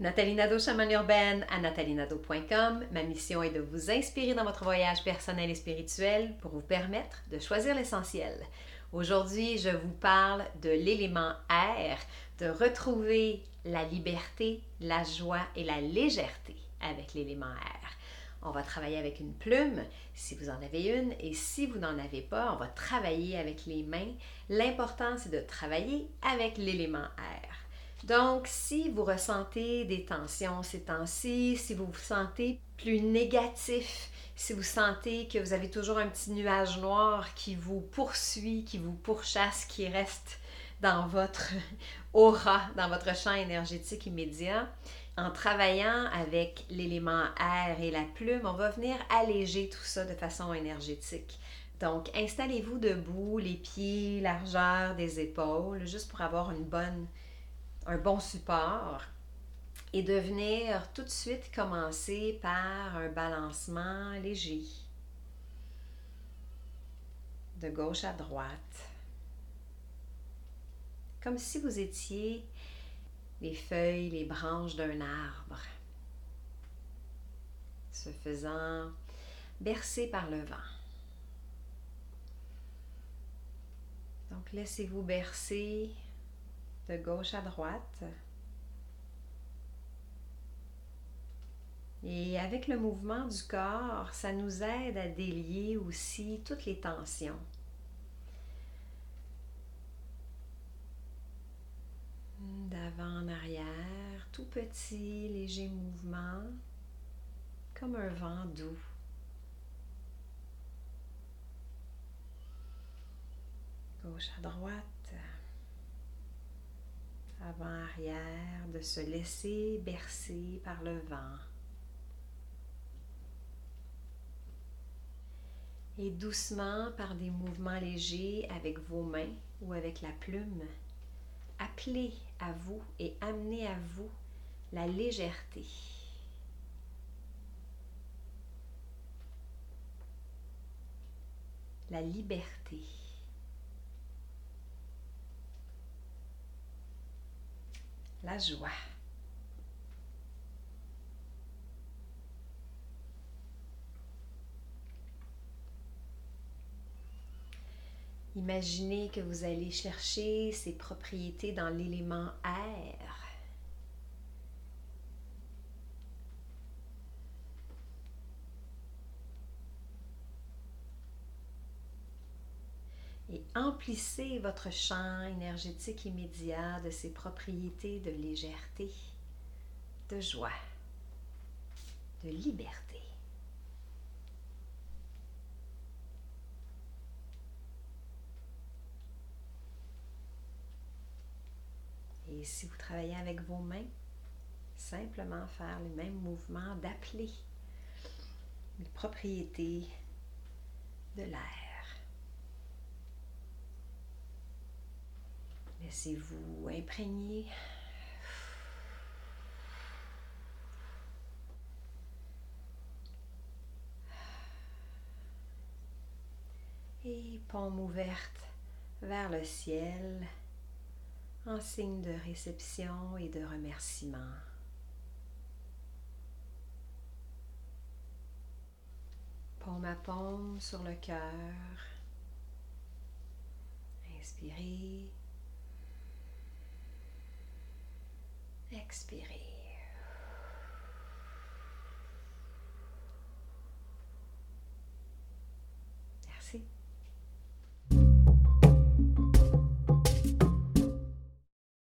Nathalie Nadeau, chamane urbaine à nathalienadeau.com. Ma mission est de vous inspirer dans votre voyage personnel et spirituel pour vous permettre de choisir l'essentiel. Aujourd'hui, je vous parle de l'élément air, de retrouver la liberté, la joie et la légèreté avec l'élément air. On va travailler avec une plume si vous en avez une et si vous n'en avez pas, on va travailler avec les mains. L'important, c'est de travailler avec l'élément air. Donc, si vous ressentez des tensions ces temps-ci, si vous vous sentez plus négatif, si vous sentez que vous avez toujours un petit nuage noir qui vous poursuit, qui vous pourchasse, qui reste dans votre aura, dans votre champ énergétique immédiat, en travaillant avec l'élément air et la plume, on va venir alléger tout ça de façon énergétique. Donc, installez-vous debout, les pieds, largeur des épaules, juste pour avoir une bonne, un bon support. Et de venir tout de suite commencer par un balancement léger. De gauche à droite. Comme si vous étiez les feuilles, les branches d'un arbre, se faisant bercer par le vent. Donc laissez-vous bercer de gauche à droite. Et avec le mouvement du corps, ça nous aide à délier aussi toutes les tensions. d'avant en arrière, tout petit, léger mouvement, comme un vent doux. Gauche à droite, avant arrière, de se laisser bercer par le vent. Et doucement, par des mouvements légers avec vos mains ou avec la plume, appelez à vous et amenez à vous la légèreté. La liberté. Joie. Imaginez que vous allez chercher ces propriétés dans l'élément air. Et emplissez votre champ énergétique immédiat de ces propriétés de légèreté, de joie, de liberté. Et si vous travaillez avec vos mains, simplement faire le même mouvement d'appeler les propriétés de l'air. Laissez-vous imprégner. Et paume ouverte vers le ciel en signe de réception et de remerciement. Paume à paume sur le cœur. Inspirez. Expirez.